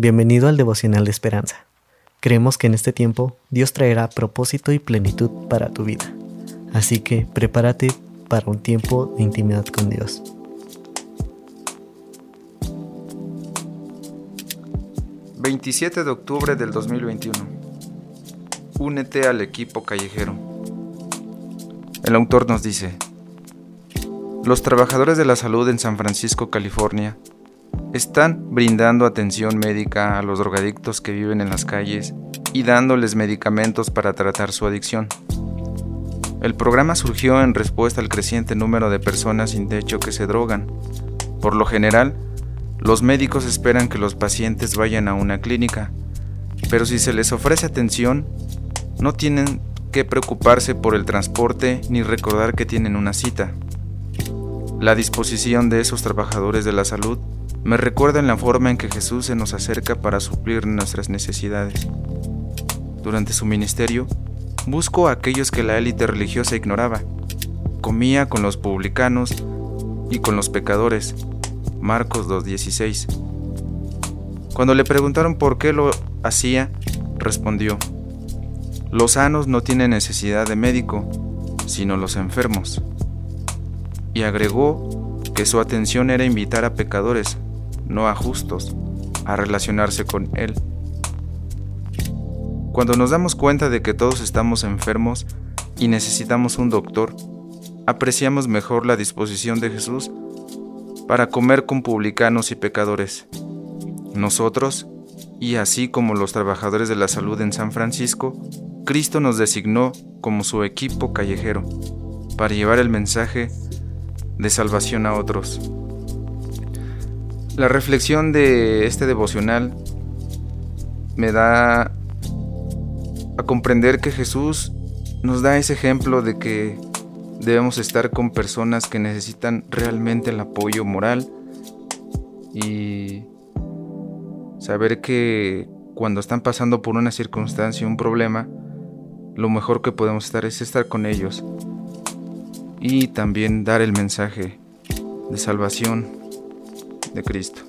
Bienvenido al devocional de esperanza. Creemos que en este tiempo Dios traerá propósito y plenitud para tu vida. Así que prepárate para un tiempo de intimidad con Dios. ...27 de octubre del 2021... ...únete al equipo callejero... ...el autor nos dice... ...los trabajadores de la salud en San Francisco, California están brindando atención médica a los drogadictos que viven en las calles y dándoles medicamentos para tratar su adicción. El programa surgió en respuesta al creciente número de personas sin techo que se drogan. Por lo general, los médicos esperan que los pacientes vayan a una clínica, pero si se les ofrece atención, no tienen que preocuparse por el transporte ni recordar que tienen una cita. La disposición de esos trabajadores de la salud me recuerda en la forma en que Jesús se nos acerca para suplir nuestras necesidades. Durante su ministerio, buscó a aquellos que la élite religiosa ignoraba. Comía con los publicanos y con los pecadores. Marcos 2.16. Cuando le preguntaron por qué lo hacía, respondió, Los sanos no tienen necesidad de médico, sino los enfermos. Y agregó que su atención era invitar a pecadores no a justos, a relacionarse con Él. Cuando nos damos cuenta de que todos estamos enfermos y necesitamos un doctor, apreciamos mejor la disposición de Jesús para comer con publicanos y pecadores. Nosotros, y así como los trabajadores de la salud en San Francisco, Cristo nos designó como su equipo callejero para llevar el mensaje de salvación a otros. La reflexión de este devocional me da a comprender que Jesús nos da ese ejemplo de que debemos estar con personas que necesitan realmente el apoyo moral y saber que cuando están pasando por una circunstancia, un problema, lo mejor que podemos estar es estar con ellos y también dar el mensaje de salvación de Cristo.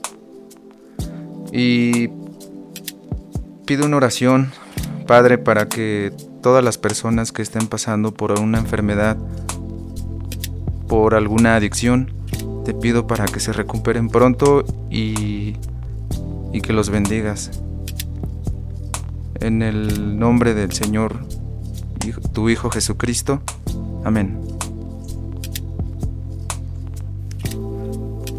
Y pido una oración, Padre, para que todas las personas que estén pasando por una enfermedad, por alguna adicción, te pido para que se recuperen pronto y, y que los bendigas. En el nombre del Señor, tu Hijo Jesucristo. Amén.